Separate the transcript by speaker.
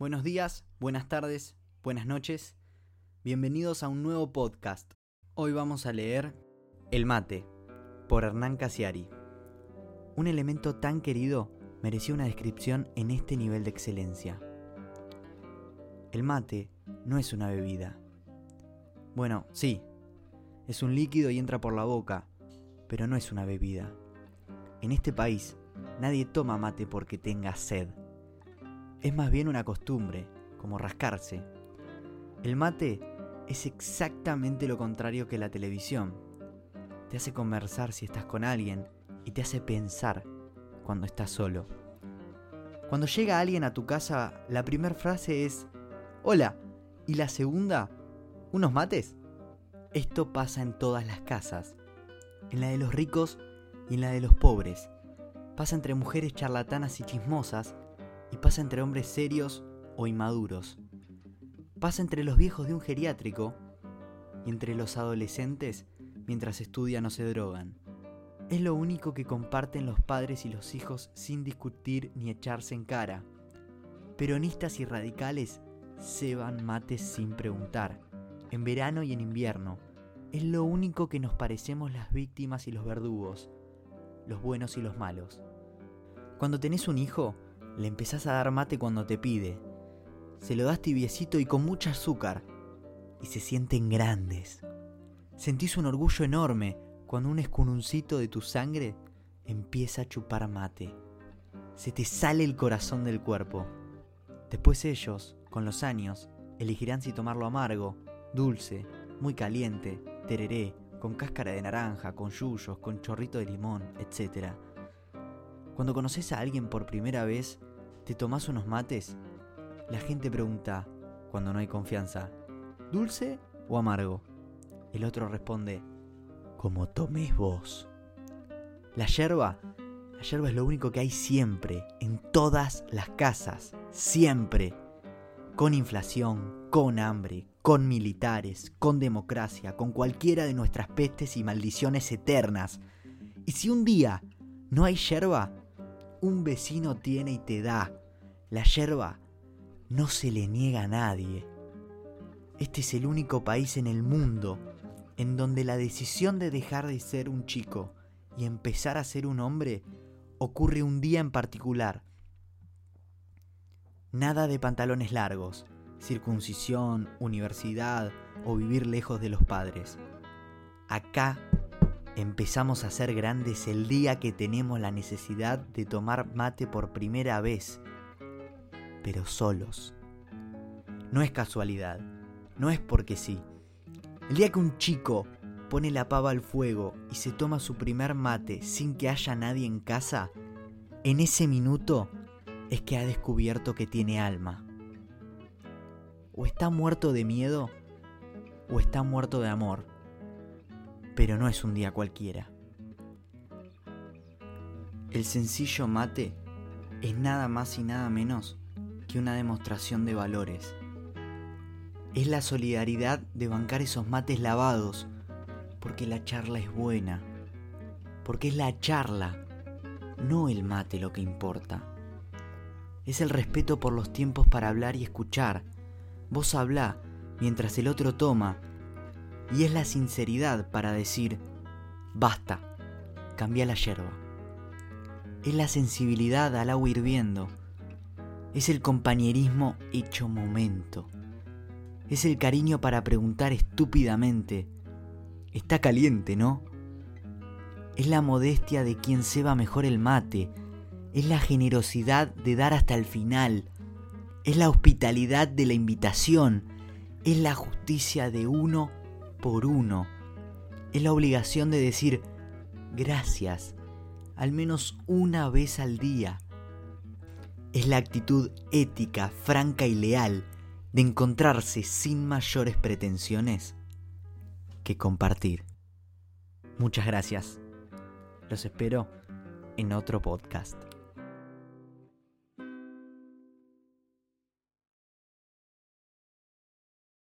Speaker 1: Buenos días, buenas tardes, buenas noches. Bienvenidos a un nuevo podcast. Hoy vamos a leer El mate por Hernán Casiari. Un elemento tan querido merecía una descripción en este nivel de excelencia. El mate no es una bebida. Bueno, sí, es un líquido y entra por la boca, pero no es una bebida. En este país, nadie toma mate porque tenga sed. Es más bien una costumbre, como rascarse. El mate es exactamente lo contrario que la televisión. Te hace conversar si estás con alguien y te hace pensar cuando estás solo. Cuando llega alguien a tu casa, la primera frase es, hola, y la segunda, ¿unos mates? Esto pasa en todas las casas, en la de los ricos y en la de los pobres. Pasa entre mujeres charlatanas y chismosas y pasa entre hombres serios o inmaduros. Pasa entre los viejos de un geriátrico y entre los adolescentes mientras estudian o se drogan. Es lo único que comparten los padres y los hijos sin discutir ni echarse en cara. Peronistas y radicales ceban mates sin preguntar, en verano y en invierno. Es lo único que nos parecemos las víctimas y los verdugos, los buenos y los malos. Cuando tenés un hijo, le empezás a dar mate cuando te pide. Se lo das tibiecito y con mucho azúcar. Y se sienten grandes. Sentís un orgullo enorme cuando un escununcito de tu sangre empieza a chupar mate. Se te sale el corazón del cuerpo. Después ellos, con los años, elegirán si tomarlo amargo, dulce, muy caliente, tereré, con cáscara de naranja, con yuyos, con chorrito de limón, etc. Cuando conoces a alguien por primera vez, ¿te tomás unos mates? La gente pregunta, cuando no hay confianza, ¿dulce o amargo? El otro responde, como tomes vos. La yerba, la yerba es lo único que hay siempre, en todas las casas, siempre. Con inflación, con hambre, con militares, con democracia, con cualquiera de nuestras pestes y maldiciones eternas. Y si un día no hay yerba, un vecino tiene y te da. La yerba no se le niega a nadie. Este es el único país en el mundo en donde la decisión de dejar de ser un chico y empezar a ser un hombre ocurre un día en particular. Nada de pantalones largos, circuncisión, universidad o vivir lejos de los padres. Acá empezamos a ser grandes el día que tenemos la necesidad de tomar mate por primera vez, pero solos. No es casualidad, no es porque sí. El día que un chico pone la pava al fuego y se toma su primer mate sin que haya nadie en casa, en ese minuto es que ha descubierto que tiene alma. O está muerto de miedo o está muerto de amor pero no es un día cualquiera. El sencillo mate es nada más y nada menos que una demostración de valores. Es la solidaridad de bancar esos mates lavados, porque la charla es buena, porque es la charla, no el mate lo que importa. Es el respeto por los tiempos para hablar y escuchar. Vos hablá mientras el otro toma y es la sinceridad para decir, basta, cambia la yerba. Es la sensibilidad al agua hirviendo. Es el compañerismo hecho momento. Es el cariño para preguntar estúpidamente, está caliente, ¿no? Es la modestia de quien va mejor el mate. Es la generosidad de dar hasta el final. Es la hospitalidad de la invitación. Es la justicia de uno por uno. Es la obligación de decir gracias al menos una vez al día. Es la actitud ética, franca y leal de encontrarse sin mayores pretensiones que compartir. Muchas gracias. Los espero en otro podcast.